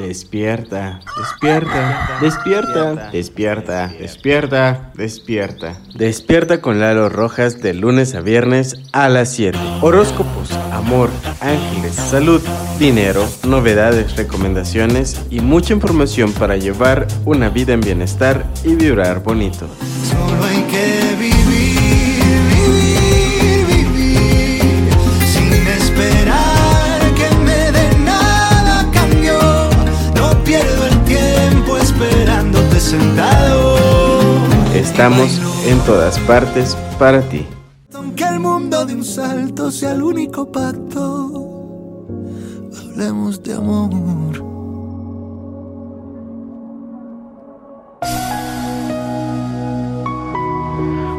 Despierta, despierta, despierta, despierta, despierta, despierta. Despierta con Lalo Rojas de lunes a viernes a las 7. Horóscopos, amor, ángeles, salud, dinero, novedades, recomendaciones y mucha información para llevar una vida en bienestar y vibrar bonito. Estamos en todas partes para ti. Aunque el mundo de un salto sea el único pacto, hablemos de amor.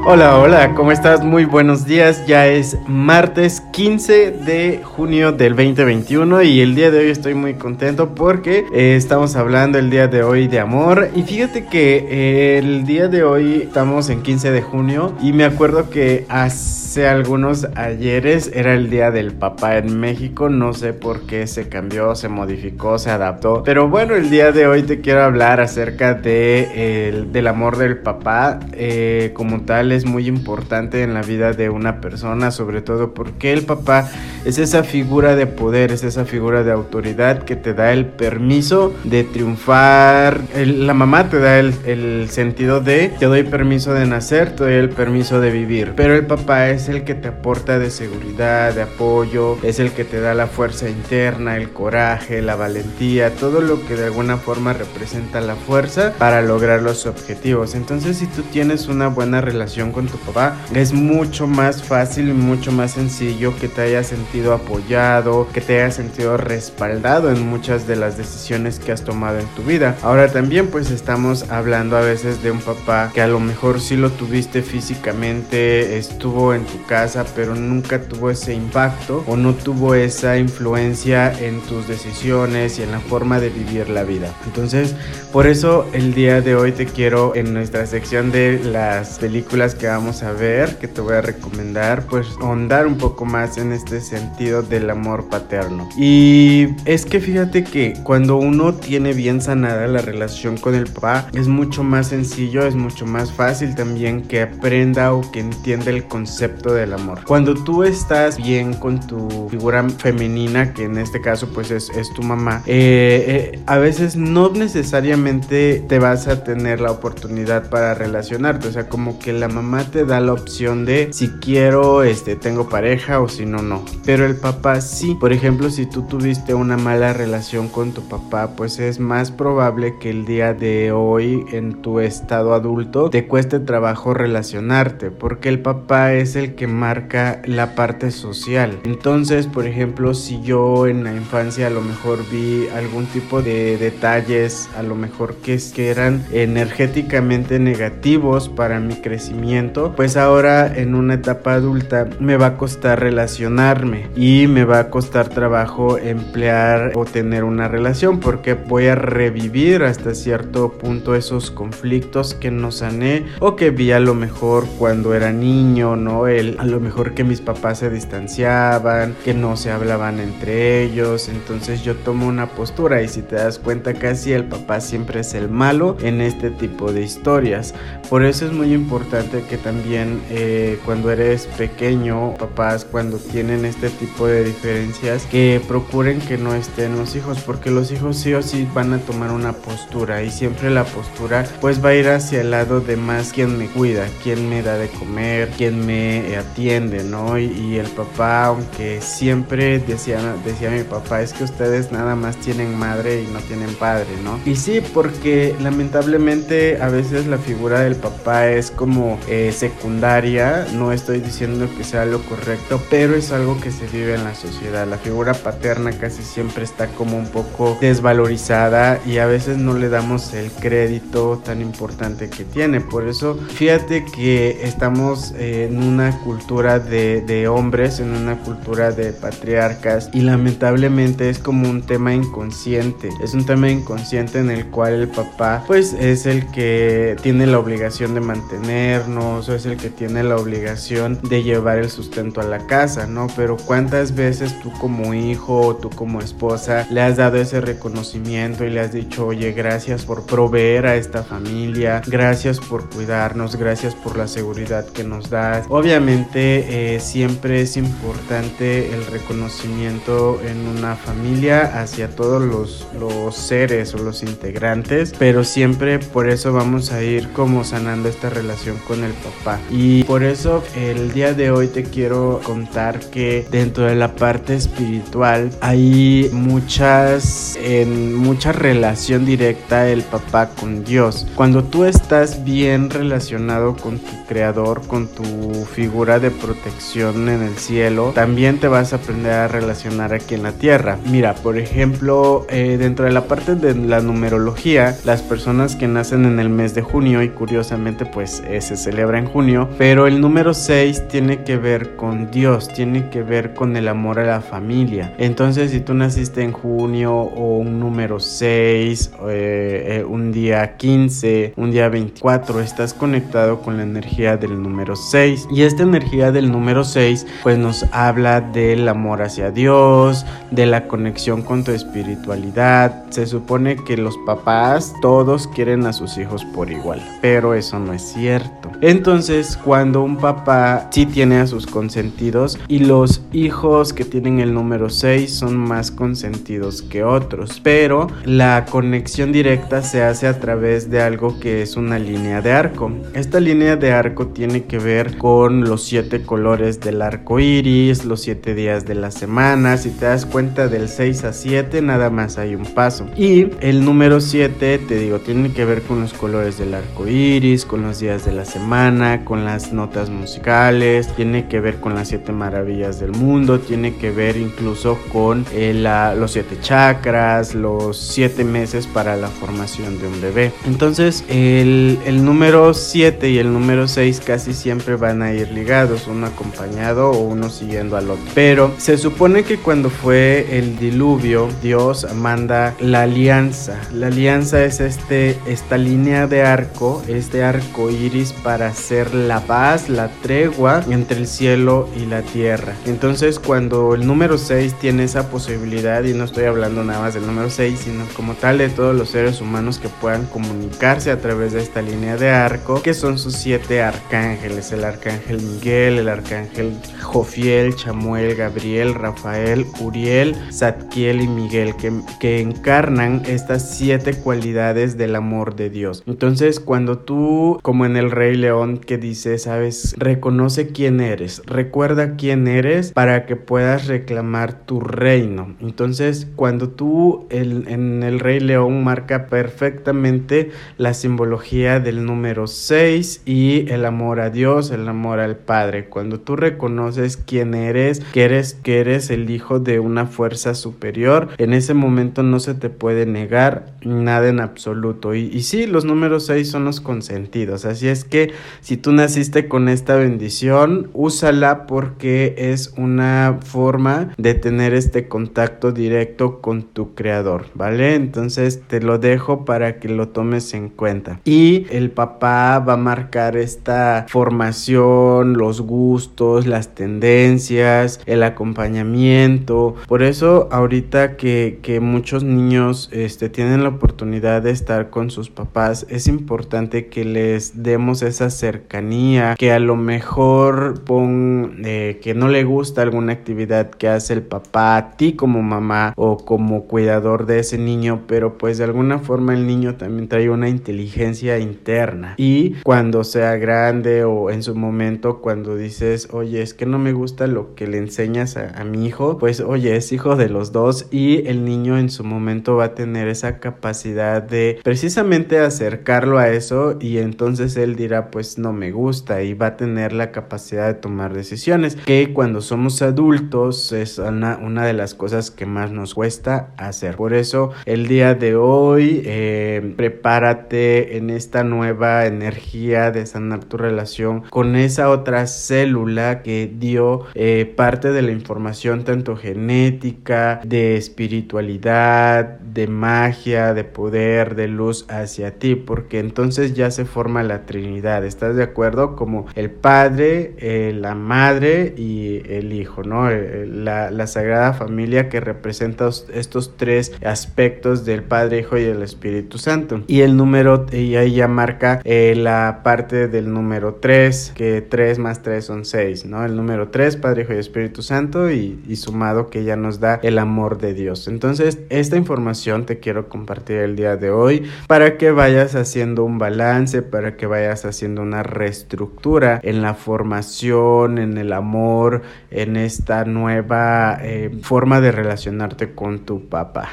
Hola, hola, ¿cómo estás? Muy buenos días. Ya es martes 15 de junio del 2021 y el día de hoy estoy muy contento porque eh, estamos hablando el día de hoy de amor. Y fíjate que eh, el día de hoy estamos en 15 de junio y me acuerdo que hace algunos ayeres era el día del papá en México. No sé por qué se cambió, se modificó, se adaptó. Pero bueno, el día de hoy te quiero hablar acerca de, el- del amor del papá eh, como tal es muy importante en la vida de una persona, sobre todo porque el papá es esa figura de poder, es esa figura de autoridad que te da el permiso de triunfar. La mamá te da el, el sentido de te doy permiso de nacer, te doy el permiso de vivir, pero el papá es el que te aporta de seguridad, de apoyo, es el que te da la fuerza interna, el coraje, la valentía, todo lo que de alguna forma representa la fuerza para lograr los objetivos. Entonces, si tú tienes una buena relación con tu papá, es mucho más fácil y mucho más sencillo que te hayas sentido apoyado, que te hayas sentido respaldado en muchas de las decisiones que has tomado en tu vida. Ahora también pues estamos hablando a veces de un papá que a lo mejor sí lo tuviste físicamente, estuvo en tu casa, pero nunca tuvo ese impacto o no tuvo esa influencia en tus decisiones y en la forma de vivir la vida. Entonces, por eso el día de hoy te quiero en nuestra sección de las películas que vamos a ver, que te voy a recomendar, pues ahondar un poco más en este sentido del amor paterno. Y es que fíjate que cuando uno tiene bien sanada la relación con el papá, es mucho más sencillo, es mucho más fácil también que aprenda o que entienda el concepto del amor. Cuando tú estás bien con tu figura femenina, que en este caso pues es, es tu mamá, eh, eh, a veces no necesariamente te vas a tener la oportunidad para relacionarte, o sea, como que la mamá te da la opción de si quiero, este, tengo pareja o si no, no. Pero el papá sí. Por ejemplo, si tú tuviste una mala relación con tu papá, pues es más probable que el día de hoy en tu estado adulto te cueste trabajo relacionarte, porque el papá es el que marca la parte social. Entonces, por ejemplo, si yo en la infancia a lo mejor vi algún tipo de detalles, a lo mejor que, que eran energéticamente negativos para mi crecimiento, pues ahora en una etapa adulta me va a costar relacionarme y me va a costar trabajo emplear o tener una relación porque voy a revivir hasta cierto punto esos conflictos que no sané o que vi a lo mejor cuando era niño, ¿no? A lo mejor que mis papás se distanciaban, que no se hablaban entre ellos, entonces yo tomo una postura y si te das cuenta casi el papá siempre es el malo en este tipo de historias. Por eso es muy importante que también eh, cuando eres pequeño, papás cuando tienen este tipo de diferencias, que procuren que no estén los hijos, porque los hijos sí o sí van a tomar una postura y siempre la postura pues va a ir hacia el lado de más quien me cuida, quien me da de comer, quien me atiende, ¿no? Y, y el papá, aunque siempre decía, decía mi papá, es que ustedes nada más tienen madre y no tienen padre, ¿no? Y sí, porque lamentablemente a veces la figura del papá es como eh, secundaria, no estoy diciendo que sea lo correcto, pero es algo que se vive en la sociedad. La figura paterna casi siempre está como un poco desvalorizada y a veces no le damos el crédito tan importante que tiene. Por eso, fíjate que estamos eh, en una cultura de, hombres, en una cultura de patriarcas y lamentablemente es como un tema inconsciente. Es un tema inconsciente en el cual el papá pues es el que tiene la obligación de mantenernos o es el que tiene la obligación de llevar el sustento a la casa casa, ¿no? Pero cuántas veces tú como hijo o tú como esposa le has dado ese reconocimiento y le has dicho, oye, gracias por proveer a esta familia, gracias por cuidarnos, gracias por la seguridad que nos das. Obviamente eh, siempre es importante el reconocimiento en una familia hacia todos los, los seres o los integrantes, pero siempre por eso vamos a ir como sanando esta relación con el papá. Y por eso el día de hoy te quiero contar que dentro de la parte espiritual hay muchas, en mucha relación directa el papá con Dios. Cuando tú estás bien relacionado con tu creador, con tu figura de protección en el cielo, también te vas a aprender a relacionar aquí en la tierra. Mira, por ejemplo, eh, dentro de la parte de la numerología, las personas que nacen en el mes de junio y curiosamente pues eh, se celebra en junio, pero el número 6 tiene que ver con Dios, tiene que ver con el amor a la familia. Entonces, si tú naciste en junio o un número 6, eh, un día 15, un día 24, estás conectado con la energía del número 6. Y energía del número 6 pues nos habla del amor hacia Dios, de la conexión con tu espiritualidad. Se supone que los papás todos quieren a sus hijos por igual, pero eso no es cierto. Entonces, cuando un papá sí tiene a sus consentidos y los hijos que tienen el número 6 son más consentidos que otros, pero la conexión directa se hace a través de algo que es una línea de arco. Esta línea de arco tiene que ver con los siete colores del arco iris, los siete días de la semana. Si te das cuenta del 6 a 7, nada más hay un paso. Y el número 7, te digo, tiene que ver con los colores del arco iris, con los días de la semana, con las notas musicales, tiene que ver con las siete maravillas del mundo, tiene que ver incluso con eh, los siete chakras, los siete meses para la formación de un bebé. Entonces, el, el número 7 y el número 6 casi siempre van a ir ligados, uno acompañado o uno siguiendo al otro. Pero se supone que cuando fue el diluvio, Dios manda la alianza. La alianza es este, esta línea de arco, este arco iris para hacer la paz, la tregua entre el cielo y la tierra. Entonces, cuando el número 6 tiene esa posibilidad, y no estoy hablando nada más del número 6, sino como tal de todos los seres humanos que puedan comunicarse a través de esta línea de arco, que son sus siete arcángeles: el arcángel Miguel, el arcángel Jofiel, Chamuel, Gabriel, Rafael, Uriel, Zadkiel y Miguel, que, que encarnan estas siete cualidades del amor de Dios. Entonces, cuando tú, como en el Rey León, que dice, sabes, reconoce quién eres, recuerda quién eres para que puedas reclamar tu reino. Entonces, cuando tú el, en el Rey León marca perfectamente la simbología del número 6 y el amor a Dios, el amor al Padre. Cuando tú reconoces quién eres, que eres, eres el hijo de una fuerza superior, en ese momento no se te puede negar nada en absoluto. Y, y sí, los números 6 son los consentidos. Así es que si tú naciste con esta bendición, úsala porque es una forma de tener este contacto directo con tu creador, ¿vale? Entonces te lo dejo para que lo tomes en cuenta. Y el papá va a marcar esta formación, los gustos, las tendencias, el acompañamiento. Por eso ahorita que, que muchos niños este, tienen la oportunidad de estar con sus papás, es importante que les demos esa cercanía, que a lo mejor pon eh, que no le gusta alguna actividad que hace el papá a ti como mamá o como cuidador de ese niño, pero pues de alguna forma el niño también trae una inteligencia interna y cuando sea grande o en su momento cuando dices, oye, es que no me gusta lo que le enseñas a, a mi hijo, pues oye, es hijo de los dos y el niño en su momento va a tener esa capacidad de precisamente acercarlo a eso y entonces él dirá, pues no me gusta y va a tener la capacidad de tomar decisiones que cuando somos adultos es una, una de las cosas que más nos cuesta hacer. Por eso el día de hoy eh, prepárate en esta nueva energía de sanar tu relación con esa otra célula que dio eh, parte de la información tanto genética, de espiritualidad, de magia, de poder, de luz hacia ti, porque entonces ya se forma la Trinidad. ¿Estás de acuerdo? Como el Padre, eh, la Madre y el Hijo, ¿no? Eh, la, la Sagrada Familia que representa estos tres aspectos del Padre, Hijo y el Espíritu Santo. Y el número, y ahí ya marca la parte del número 3, que 3 más 3 son 6, ¿no? El número 3, Padre, Hijo y Espíritu Santo, y, sumado que ya nos da el amor de Dios. Entonces, esta información te quiero compartir el día de hoy para que vayas haciendo un balance, para que vayas haciendo una reestructura en la formación, en el amor, en esta nueva eh, forma de relacionarte con tu papá.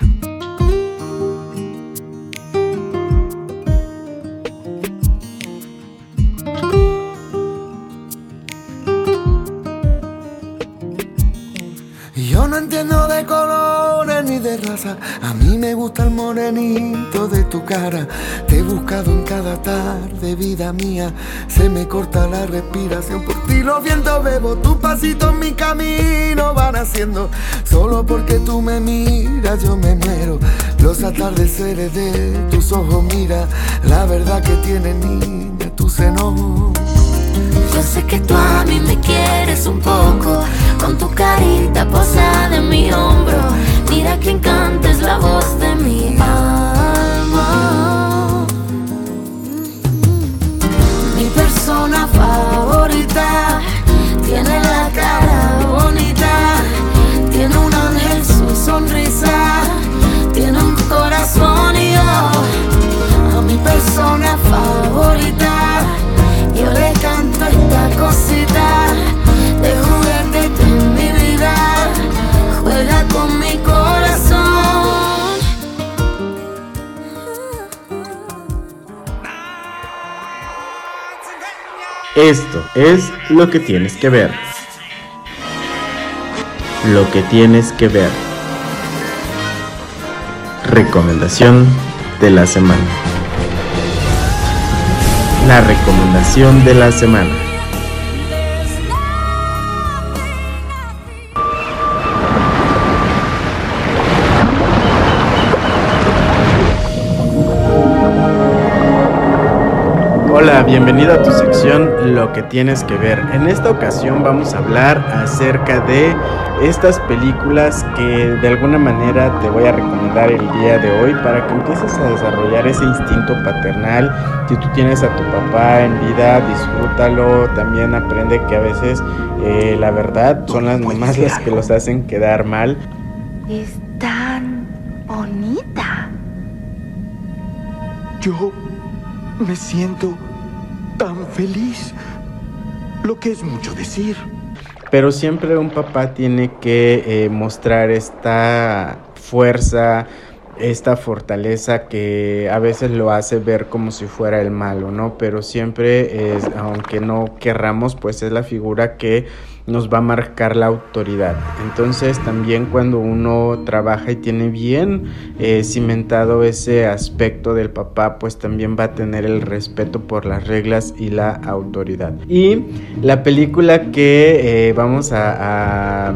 Mía. Se me corta la respiración por ti. Los vientos bebo, tu pasito en mi camino van haciendo. Solo porque tú me miras, yo me muero. Los atardeceres de tus ojos, mira la verdad que tiene niña tu seno. Yo sé que tú a mí me quieres un poco, con tu carita posada en mi hombro. Mira que encanta es la voz de mi alma. Tiene la cara bonita, tiene un ángel su sonrisa, tiene un corazón y yo a mi persona favorita Esto es lo que tienes que ver. Lo que tienes que ver. Recomendación de la semana. La recomendación de la semana. Hola, bienvenido a tu sección Lo que tienes que ver. En esta ocasión vamos a hablar acerca de estas películas que de alguna manera te voy a recomendar el día de hoy para que empieces a desarrollar ese instinto paternal. Si tú tienes a tu papá en vida, disfrútalo. También aprende que a veces eh, la verdad son las mamás las que los hacen quedar mal. Es tan bonita. Yo me siento tan feliz, lo que es mucho decir. Pero siempre un papá tiene que eh, mostrar esta fuerza, esta fortaleza que a veces lo hace ver como si fuera el malo, ¿no? Pero siempre aunque no querramos, pues es la figura que nos va a marcar la autoridad. Entonces también cuando uno trabaja y tiene bien eh, cimentado ese aspecto del papá, pues también va a tener el respeto por las reglas y la autoridad. Y la película que eh, vamos a a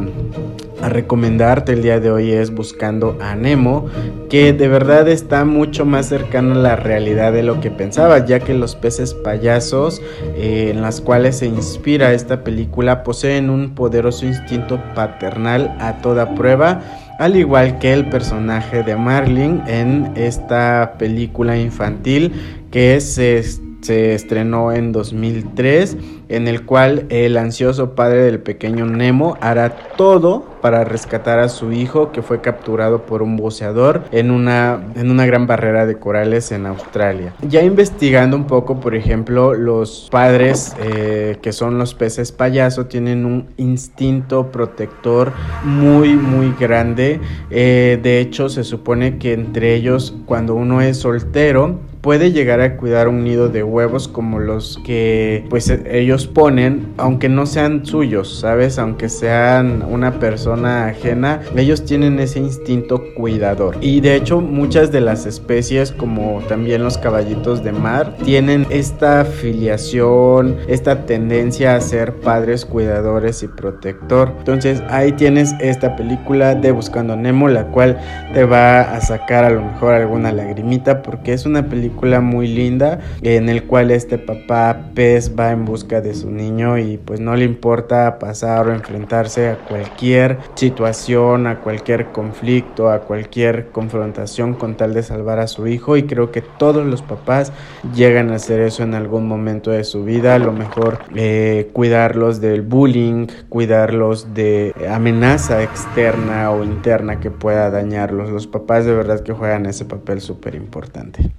recomendarte el día de hoy es Buscando a Nemo, que de verdad está mucho más cercano a la realidad de lo que pensaba, ya que los peces payasos eh, en las cuales se inspira esta película poseen un poderoso instinto paternal a toda prueba, al igual que el personaje de Marlin en esta película infantil que se, se estrenó en 2003 en el cual el ansioso padre del pequeño Nemo hará todo para rescatar a su hijo que fue capturado por un buceador en una, en una gran barrera de corales en Australia. Ya investigando un poco, por ejemplo, los padres eh, que son los peces payaso tienen un instinto protector muy muy grande. Eh, de hecho, se supone que entre ellos, cuando uno es soltero, puede llegar a cuidar un nido de huevos como los que pues ellos ponen, aunque no sean suyos, ¿sabes? Aunque sean una persona ajena, ellos tienen ese instinto cuidador. Y de hecho muchas de las especies, como también los caballitos de mar, tienen esta filiación, esta tendencia a ser padres cuidadores y protector. Entonces ahí tienes esta película de Buscando Nemo, la cual te va a sacar a lo mejor alguna lagrimita porque es una película muy linda en el cual este papá pez va en busca de de su niño y pues no le importa pasar o enfrentarse a cualquier situación, a cualquier conflicto, a cualquier confrontación con tal de salvar a su hijo y creo que todos los papás llegan a hacer eso en algún momento de su vida, a lo mejor eh, cuidarlos del bullying, cuidarlos de amenaza externa o interna que pueda dañarlos. Los papás de verdad que juegan ese papel súper importante.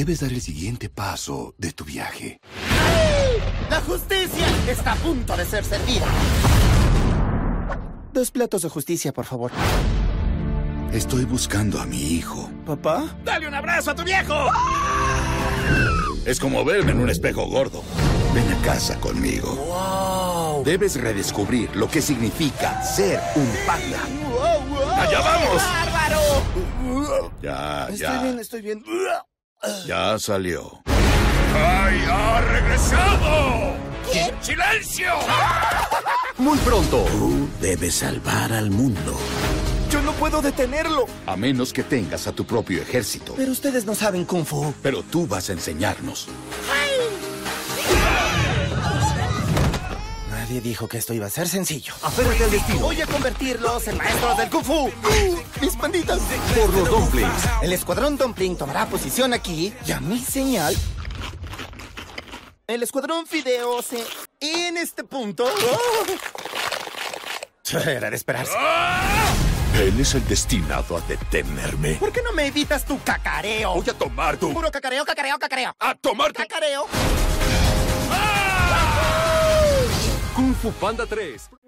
Debes dar el siguiente paso de tu viaje. ¡La justicia está a punto de ser servida! Dos platos de justicia, por favor. Estoy buscando a mi hijo. ¿Papá? ¡Dale un abrazo a tu viejo! Es como verme en un espejo gordo. Ven a casa conmigo. ¡Wow! Debes redescubrir lo que significa ser un panda. ¡Wow, wow! ¡Allá vamos! ¡Bárbaro! Ya, Estoy ya. bien, estoy bien. Ya salió. ¡Ay, ha regresado! ¿Quién? ¡Silencio! Muy pronto. Tú debes salvar al mundo. Yo no puedo detenerlo. A menos que tengas a tu propio ejército. Pero ustedes no saben Kung Fu. Pero tú vas a enseñarnos. Nadie dijo que esto iba a ser sencillo. Aférrate al destino. Voy a convertirlos en maestros del Kung Fu. ¡Mis panditas! Por los dumplings. El escuadrón Dumpling tomará posición aquí y a mi señal. El escuadrón Fideo se. En este punto. ¡Oh! Era de esperarse. Él es el destinado a detenerme. ¿Por qué no me evitas tu cacareo? Voy a tomar tu... Puro cacareo, cacareo, cacareo. ¡A tomarte! Cacareo. Kung Fu Panda 3.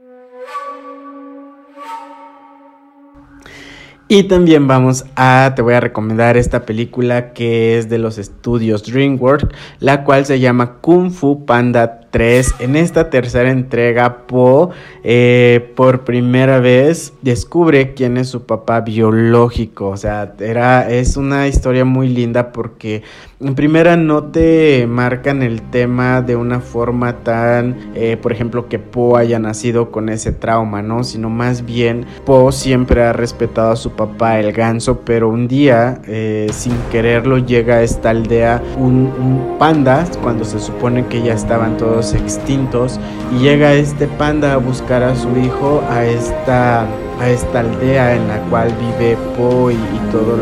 Y también vamos a, te voy a recomendar esta película que es de los estudios DreamWorks, la cual se llama Kung Fu Panda 3. En esta tercera entrega, Po eh, por primera vez descubre quién es su papá biológico. O sea, era, es una historia muy linda porque en primera no te marcan el tema de una forma tan, eh, por ejemplo, que Po haya nacido con ese trauma, ¿no? Sino más bien Po siempre ha respetado a su papá, el ganso, pero un día, eh, sin quererlo, llega a esta aldea un, panda, cuando se supone que ya estaban todos extintos y llega este panda a buscar a su hijo a esta a esta aldea en la cual vive Po y, todos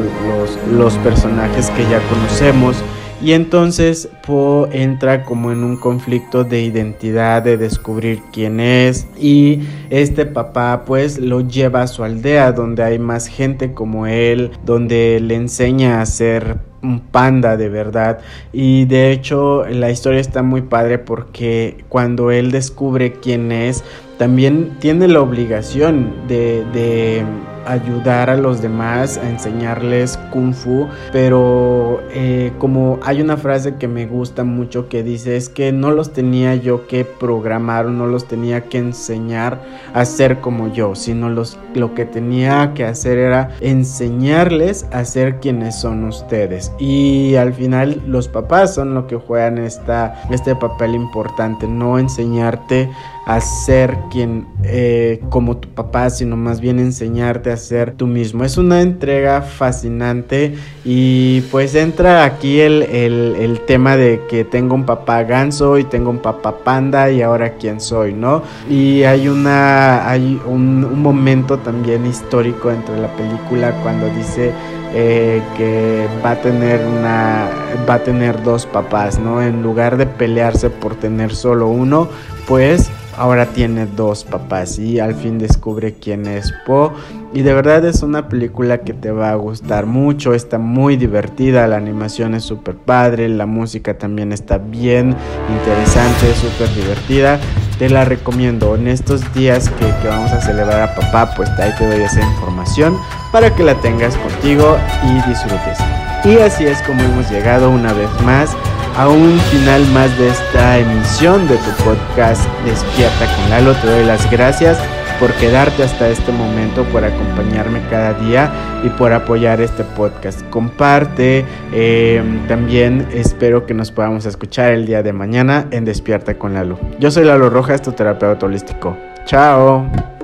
los personajes que ya conocemos y entonces Po entra como en un conflicto de identidad, de descubrir quién es. Y este papá pues lo lleva a su aldea donde hay más gente como él, donde le enseña a ser un panda de verdad. Y de hecho la historia está muy padre porque cuando él descubre quién es, también tiene la obligación de, de ayudar a los demás a enseñarles kung fu pero eh, como hay una frase que me gusta mucho que dice es que no los tenía yo que programar no los tenía que enseñar a ser como yo sino los, lo que tenía que hacer era enseñarles a ser quienes son ustedes y al final los papás son lo que juegan esta, este papel importante no enseñarte a ser quien eh, como tu papá, sino más bien enseñarte a ser tú mismo. Es una entrega fascinante y pues entra aquí el, el, tema de que tengo un papá ganso y tengo un papá panda y ahora quién soy, ¿no? Y hay una hay un, un momento también histórico entre la película cuando dice eh, que va a tener una va a tener dos papás, ¿no? En lugar de pelearse por tener solo uno, pues ahora tiene dos papás y al fin descubre quién es Po. Y de verdad es una película que te va a gustar mucho, está muy divertida, la animación es súper padre, la música también está bien interesante, súper divertida. Te la recomiendo en estos días que, que, vamos a celebrar a papá, pues ahí te doy esa información para que la tengas contigo y disfrutes. Y así es como hemos llegado una vez más a un final más de esta emisión de tu podcast Despierta con Lalo. Te doy las gracias por quedarte hasta este momento, por acompañarme cada día y por apoyar este podcast. Comparte, eh, también espero que nos podamos escuchar el día de mañana en Despierta con Lalo. Yo soy Lalo Rojas, tu terapeuta holístico. Chao.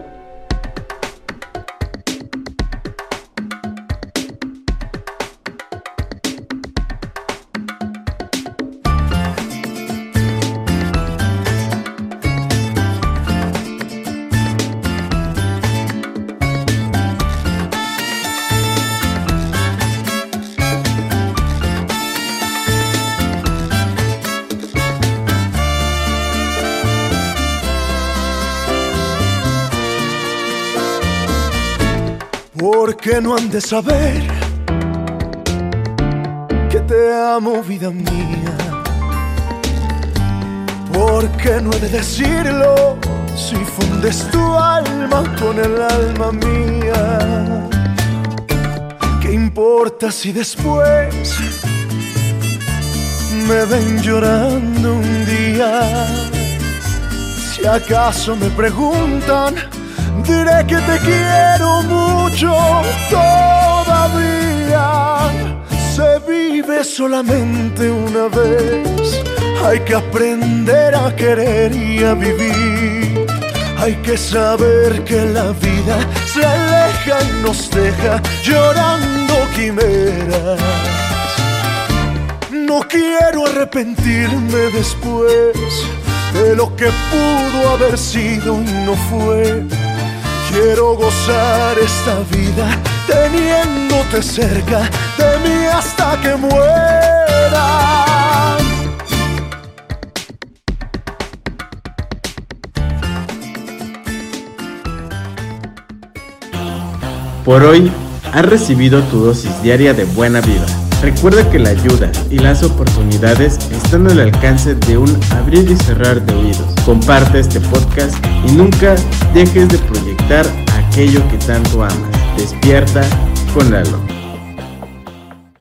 Porque no han de saber que te amo, vida mía. Porque no he de decirlo si fundes tu alma con el alma mía. ¿Qué importa si después me ven llorando un día? Si acaso me preguntan, diré que te quiero mucho todavía. Se vive solamente una vez, hay que aprender a querer y a vivir. Hay que saber que la vida se aleja y nos deja llorando quimeras. No quiero arrepentirme después de lo que pudo haber sido y no fue. Quiero gozar esta vida teniéndote cerca de mí hasta que muera. Por hoy, has recibido tu dosis diaria de buena vida. Recuerda que la ayuda y las oportunidades están al alcance de un abrir y cerrar de oídos. Comparte este podcast y nunca dejes de proyectar aquello que tanto amas. Despierta con Lalo.